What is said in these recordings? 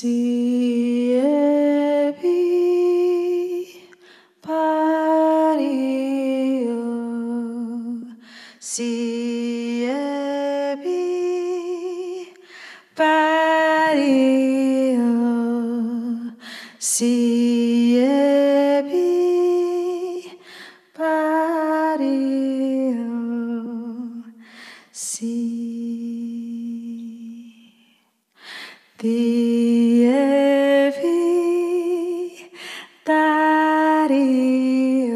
see. Maria.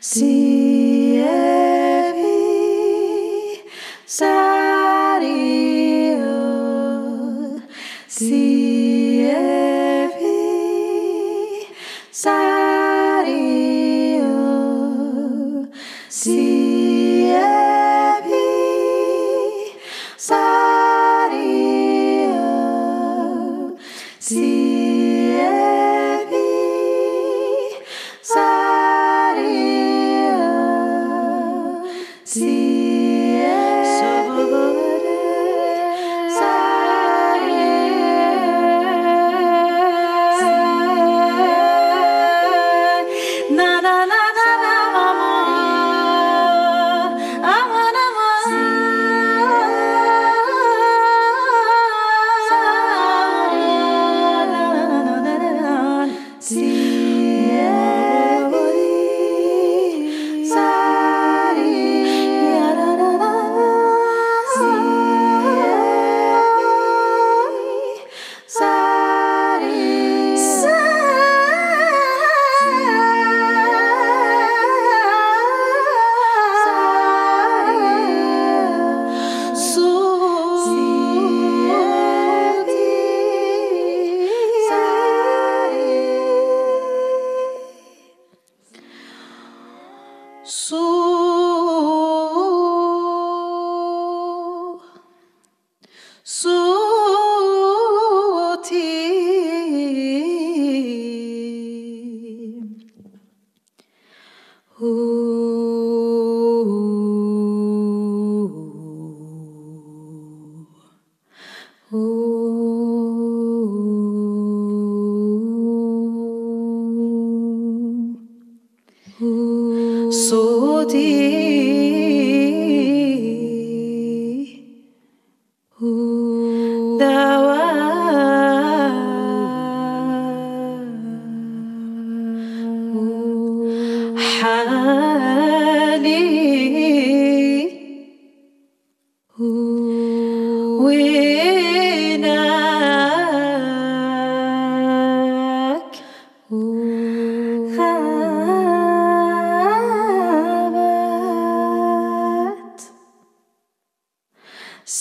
See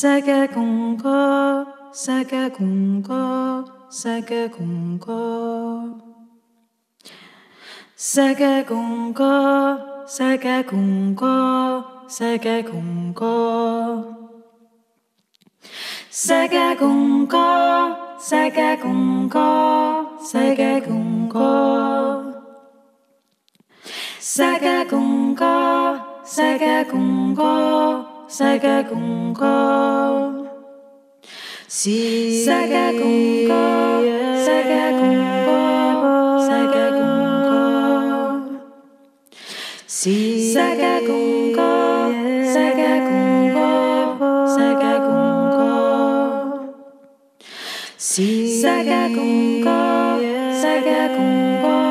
世界共歌，世界共歌，世界共歌，世界共歌，世界共歌，世界共歌，世界共歌，世界共歌，世界共歌，世界共歌，世界共歌。世界共歌，世界共歌，世界共歌，世界共歌，世界共歌，世界共歌，世界共歌，世界共歌，世界共歌。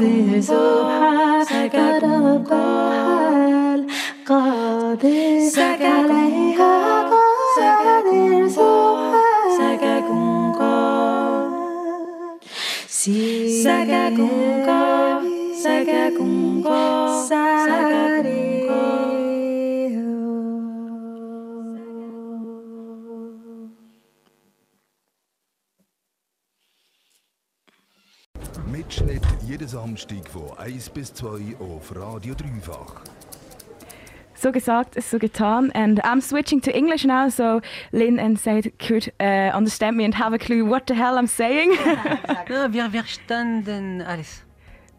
قاضي سبحان سكت قال قاضي سكت عليها قادر سبحان سككم قال سككم قال سككم قال سككم قال Mitschnitt jeden Samstag von 1 bis 2 auf Radio Dreifach. So gesagt so getan. And I'm switching to English now, so Lynn and Said could uh, understand me and have a clue what the hell I'm saying. Ja, wir verstanden alles.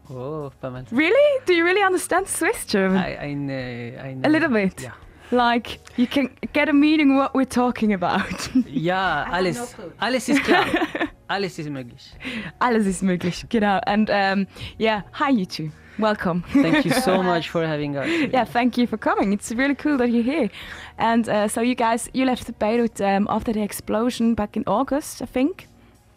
Oh, really? Do you really understand Swiss German? Ein, ein, äh, ein, a little bit. Ja, Like you can get a meaning what we're talking about. ja alles, alles ist klar. alles ist möglich. Alles ist möglich, genau. And um, yeah, hi you two. Welcome. Thank you so much for having us. yeah, thank you for coming. It's really cool that you're here. And uh, so you guys, you left Beirut um, after the explosion back in August, I think.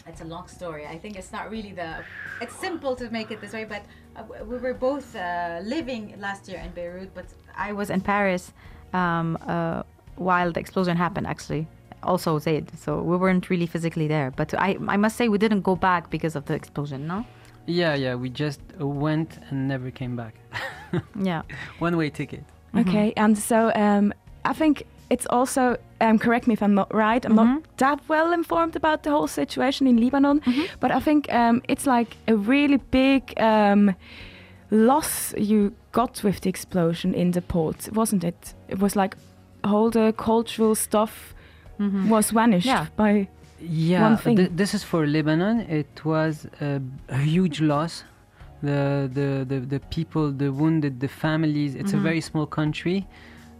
It's a long story. I think it's not really the. It's simple to make it this way, but uh, we were both uh, living last year in Beirut, but I was in Paris um, uh, while the explosion happened. Actually, also Zaid. So we weren't really physically there. But I, I must say, we didn't go back because of the explosion. No. Yeah, yeah, we just went and never came back. Yeah. One way ticket. Okay, and so um, I think it's also, um, correct me if I'm not right, I'm Mhm. not that well informed about the whole situation in Lebanon, but I think um, it's like a really big um, loss you got with the explosion in the port, wasn't it? It was like all the cultural stuff was vanished Yeah. by. Yeah, One thing. th- this is for Lebanon. It was a, a huge loss. The, the, the, the people, the wounded, the families. It's a Mhm. very small country.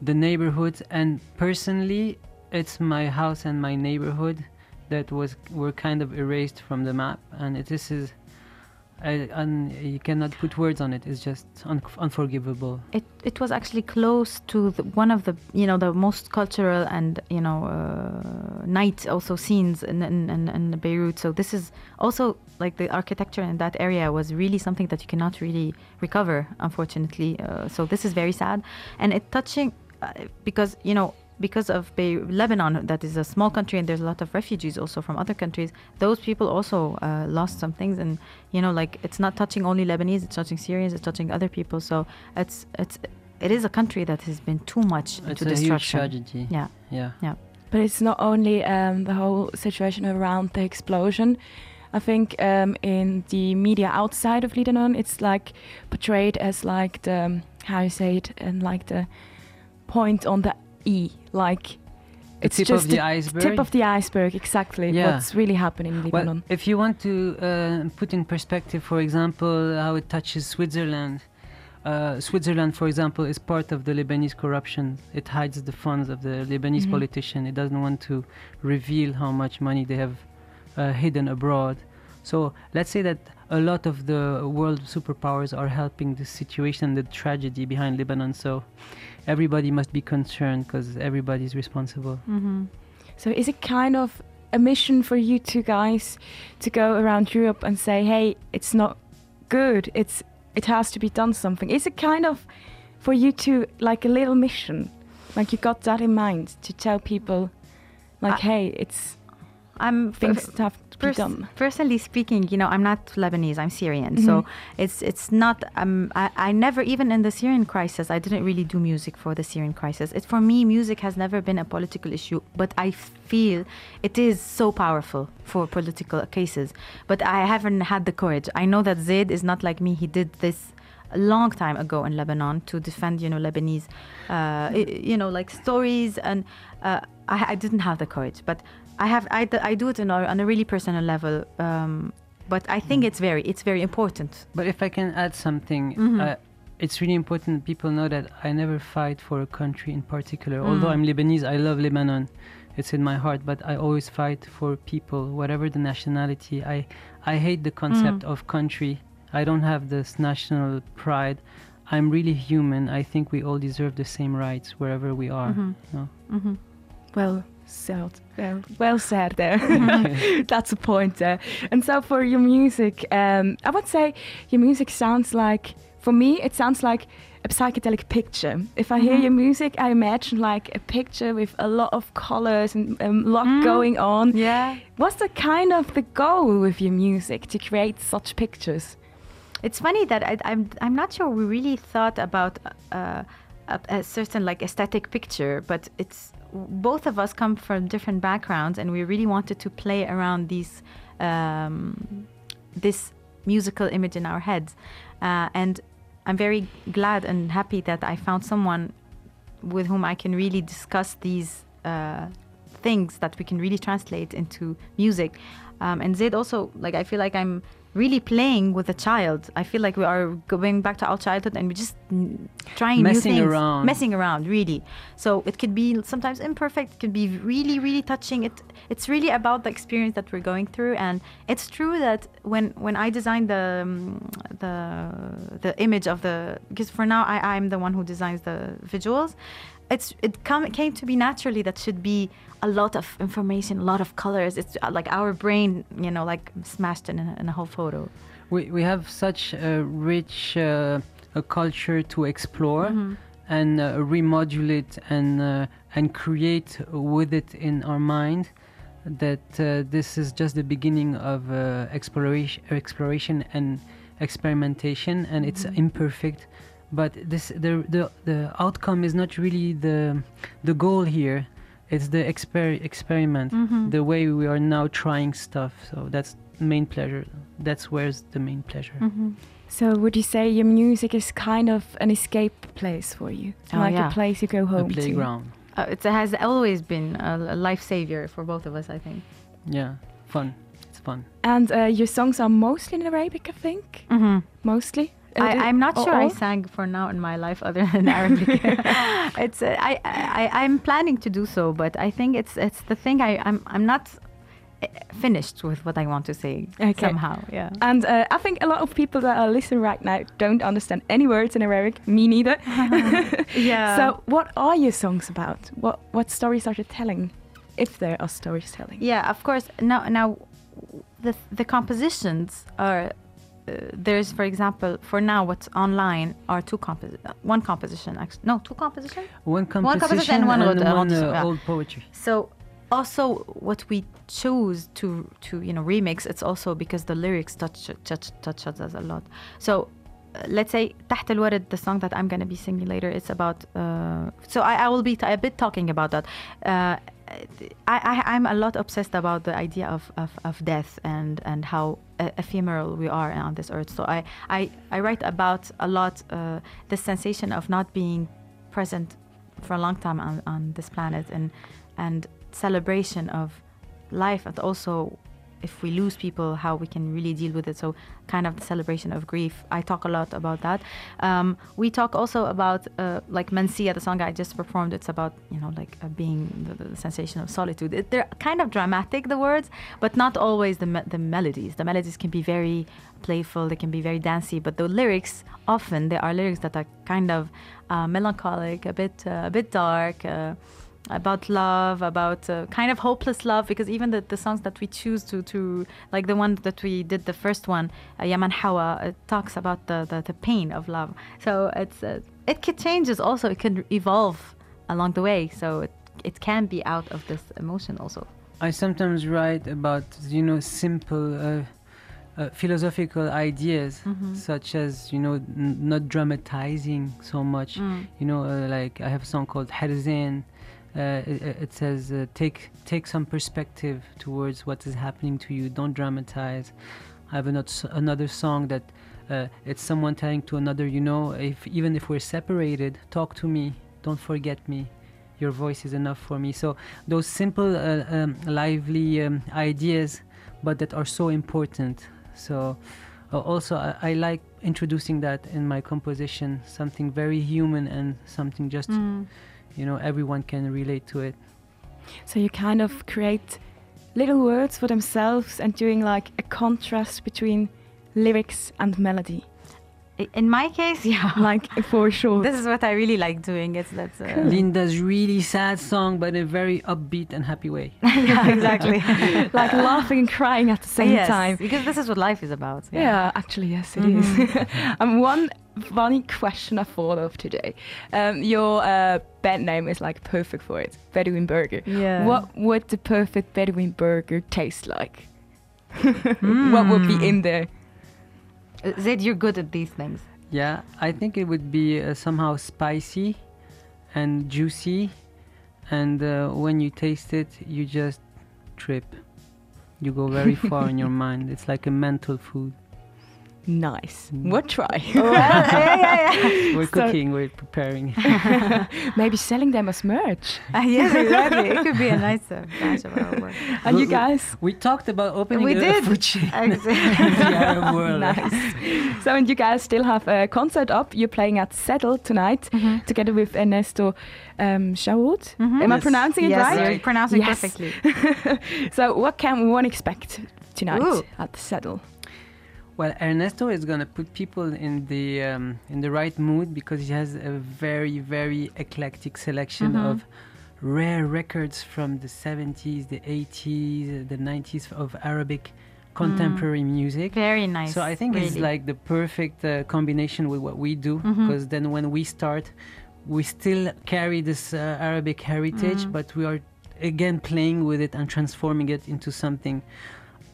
The neighborhoods, and personally, it's my house and my neighborhood that was were kind of erased from the map. And it, this is, I, and you cannot put words on it. It's just un- unforgivable. It it was actually close to the, one of the you know the most cultural and you know uh, night also scenes in, in, in, in Beirut. So this is also like the architecture in that area was really something that you cannot really recover, unfortunately. Uh, so this is very sad, and it touching uh, because you know because of Be- Lebanon, that is a small country, and there's a lot of refugees also from other countries. Those people also uh, lost some things, and you know, like it's not touching only Lebanese; it's touching Syrians, it's touching other people. So it's it's it is a country that has been too much It's into a huge destruction. tragedy. Yeah, Yeah. But it's not only um, the whole situation around the explosion. I think um, in the media outside of Lebanon, it's like portrayed as like the how you say it, and like the point on the E, like it's tip just of the iceberg. tip of the iceberg. Exactly, Yeah. what's really happening in Well, Lebanon. if you want to uh, put in perspective, for example, how it touches Switzerland, uh, Switzerland, for example, is part of the Lebanese corruption. It hides the funds of the Lebanese Mhm. politician. It doesn't want to reveal how much money they have uh, hidden abroad. So let's say that a lot of the world superpowers are helping the situation, the tragedy behind Lebanon. So everybody must be concerned because everybody is responsible. hmm So is it kind of a mission for you two guys to go around Europe and say, "Hey, it's not good. It's it has to be done something." Is it kind of for you two like a little mission? Like you got that in mind to tell people, like, I- "Hey, it's I'm things have to be Pers- personally speaking, you know, I'm not Lebanese. I'm Syrian, so Mhm. it's it's not. Um, I, I never even in the Syrian crisis, I didn't really do music for the Syrian crisis. It for me, music has never been a political issue, but I feel it is so powerful for political cases. But I haven't had the courage. I know that Zaid is not like me. He did this a long time ago in Lebanon to defend, you know, Lebanese, uh, you know, like stories, and uh, I, I didn't have the courage, but I have, I, I do it on a, on a really personal level. Um, but I think it's very, it's very important. But if I can add something, Mhm. uh, it's really important people know that I never fight for a country in particular. Although Mm. I'm Lebanese, I love Lebanon. It's in my heart, but I always fight for people, whatever the nationality. I, I hate the concept Mm. of country. I don't have this national pride. I'm really human. I think we all deserve the same rights wherever we are. Mhm. No. Mhm. Well said. Well, well said there. That's a point there. And so for your music, um, I would say your music sounds like, for me, it sounds like a psychedelic picture. If I hear Mhm. your music, I imagine like a picture with a lot of colors and a lot Mm. going on. Yeah. What's the kind of the goal with your music to create such pictures? It's funny that I, I'm I'm not sure we really thought about uh, a, a certain like aesthetic picture, but it's both of us come from different backgrounds, and we really wanted to play around these um, this musical image in our heads, uh, and I'm very glad and happy that I found someone with whom I can really discuss these uh, things that we can really translate into music. Um, and Zaid also, like, I feel like I'm really playing with a child. I feel like we are going back to our childhood and we're just trying Messing new things, around. messing around, really. So it could be sometimes imperfect, it could be really, really touching. It it's really about the experience that we're going through, and it's true that when when I designed the um, the the image of the because for now I I'm the one who designs the visuals. It's it come came to be naturally that should be a lot of information, a lot of colors. It's uh, like our brain, you know, like smashed in a, in a whole photo. We, we have such a rich uh, a culture to explore Mhm. and uh, remodulate and uh, and create with it in our mind that uh, this is just the beginning of uh, exploration exploration and experimentation and it's Mhm. imperfect but this the, the the outcome is not really the the goal here it's the exper- experiment Mhm. the way we are now trying stuff so that's main pleasure that's where's the main pleasure Mhm. So would you say your music is kind of an escape place for you? Oh, like yeah. a place you go a home to? playground Uh, it has always been a, a life savior for both of us, I think. yeah fun it's fun And uh, your songs are mostly in Arabic, I think. Mm-hmm. Mostly. Uh, I, I'm not sure I sang for now in my life other than Arabic. it's uh, I, I I'm planning to do so, but I think it's it's the thing I I'm I'm not uh, finished with what I want to say Okay. somehow. Yeah. And uh, I think a lot of people that are listening right now don't understand any words in Arabic. Me neither. Yeah. So, what are your songs about? What what stories are you telling, if there are stories telling? Yeah, of course. Now, now, the the compositions are Uh, there's, for example, for now, what's online are two compos- uh, one composition. Actually, no, two composition. one composition composition and one and road- uh, one road- uh, yeah. old poetry So also what we chose to to you know remix it's also because the lyrics touch touch touch us a lot. So uh, let's say تحت الورد the song that I'm going to be singing later it's about uh, so I, I will be t- a bit talking about that. Uh, I, I, I'm a lot obsessed about the idea of, of, of death and, and how uh, ephemeral we are on this earth. So I, I, I write about a lot uh, the sensation of not being present for a long time on, on this planet and and celebration of life and also if we lose people how we can really deal with it. So kind of the celebration of grief. I talk a lot about that. Um, we talk also about uh, like mansia the song i just performed it's about you know like uh, being the, the sensation of solitude. It, they're kind of dramatic the words but not always the, me- the melodies. The melodies can be very playful they can be very dancey but the lyrics often there are lyrics that are kind of uh, melancholic a bit uh, a bit dark uh, about love about uh, kind of hopeless love because even the, the songs that we choose to to like the one that we did the first one uh, yaman hawa it talks about the, the the pain of love. So it's uh, it can changes also. It can evolve along the way. So it, it can be out of this emotion also. I sometimes write about you know simple uh, uh, philosophical ideas Mhm. such as you know n- not dramatizing so much. Mm. you know uh, like I have a song called Harzin uh, it, it says uh, take take some perspective towards what is happening to you. Don't dramatize. I have another, another song that uh, it's someone telling to another you know if even if we're separated talk to me. Don't forget me. Your voice is enough for me. So those simple uh, um, lively um, ideas but that are so important. So uh, also I, I like introducing that in my composition something very human and something just Mm. You know everyone can relate to it So you kind of create little words for themselves and doing like a contrast between lyrics and melody. I- In my case, yeah. like for sure. this is what I really like doing. It's that's uh, Linda's really sad song, but in a very upbeat and happy way. yeah, exactly. like laughing and crying at the same yes, time. because this is what life is about. Yeah, actually, yes, it is. and one funny question I thought of today. Um, your uh, band name is like perfect for it, Bedouin Burger. Yeah. What would the perfect Bedouin burger taste like? what would be in there? Zaid, you're good at these things. Yeah, I think it would be uh, somehow spicy and juicy, and uh, when you taste it, you just trip. You go very far in your mind. It's like a mental food. Nice. Mm. We'll try. yeah, yeah, yeah. We're So- cooking, we're preparing. Maybe selling them as merch. Uh, yes, exactly. It could be a nice uh, branch of our work. And you We- we- guys? We talked about opening We a, did. a food chain in Exactly. the Arab world. nice. so, and you guys still have a concert up. You're playing at Sedel tonight together with Ernesto um, Chahoud. Mhm. Am I pronouncing it yes, right? you're pronouncing Yes. perfectly. so, what can one expect tonight Ooh. at the Sedel? Well, Ernesto is gonna put people in the um, in the right mood because he has a very very eclectic selection Mhm. of rare records from the 70s, the 80s, the 90s of Arabic contemporary music. Very nice. So I think it's like the perfect uh, combination with what we do because then when we start, we still carry this uh, Arabic heritage, Mm. but we are again playing with it and transforming it into something.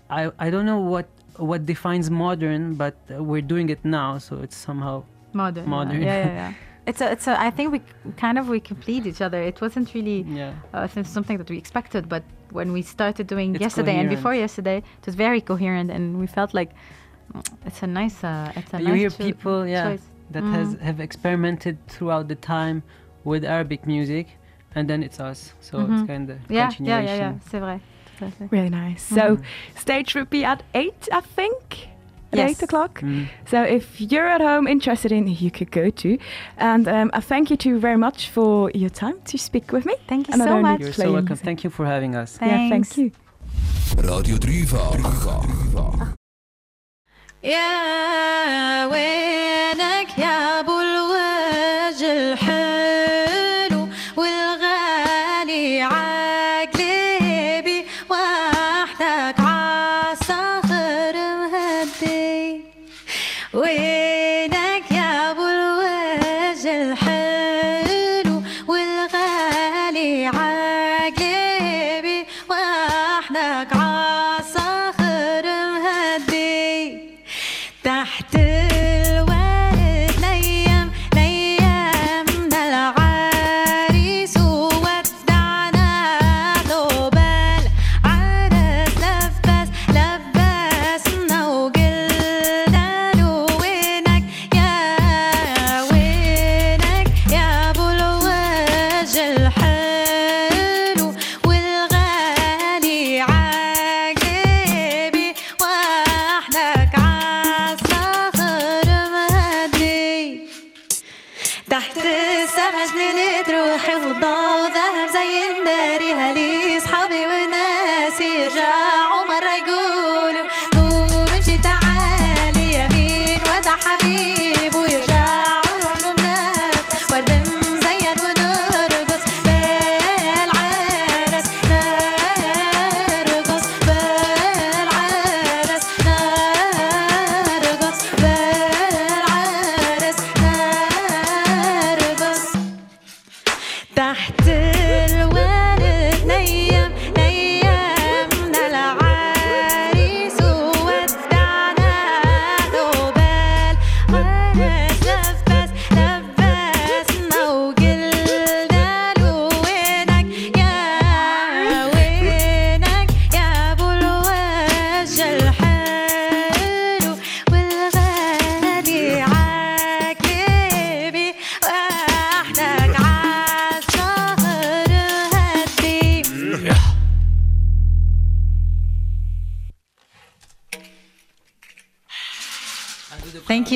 I I don't know what what defines modern, but uh, we're doing it now, so it's somehow modern. modern. Yeah, yeah, yeah. It's a, it's a. I think we kind of we complete each other. It wasn't really yeah. uh, something that we expected, but when we started doing It's yesterday and before yesterday, it was very coherent, and we felt like mm, it's a nice. Uh, it's a You nice hear cho- people, yeah, choice. that has Mhm. have experimented throughout the time with Arabic music, and then it's us. So it's Mhm. kind of Yeah, yeah, continuation. yeah, yeah. C'est vrai. Tout à fait. Really nice. So, stage would be at 8, I think. At Yes. 8 o'clock. Mm. So if you're at home interested in, you could go to. And um, I thank you two very much for your time to speak with me. Thank you And so much. You're so welcome. Thank you for having us. Yeah, thank Thanks. you. Radio Dreifach. يا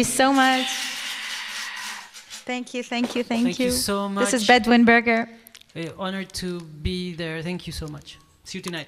so much. Thank you, thank you, thank, Thank you so much. This is much. Bedouin Burger. Uh, honored to be there. Thank you so much. See you tonight.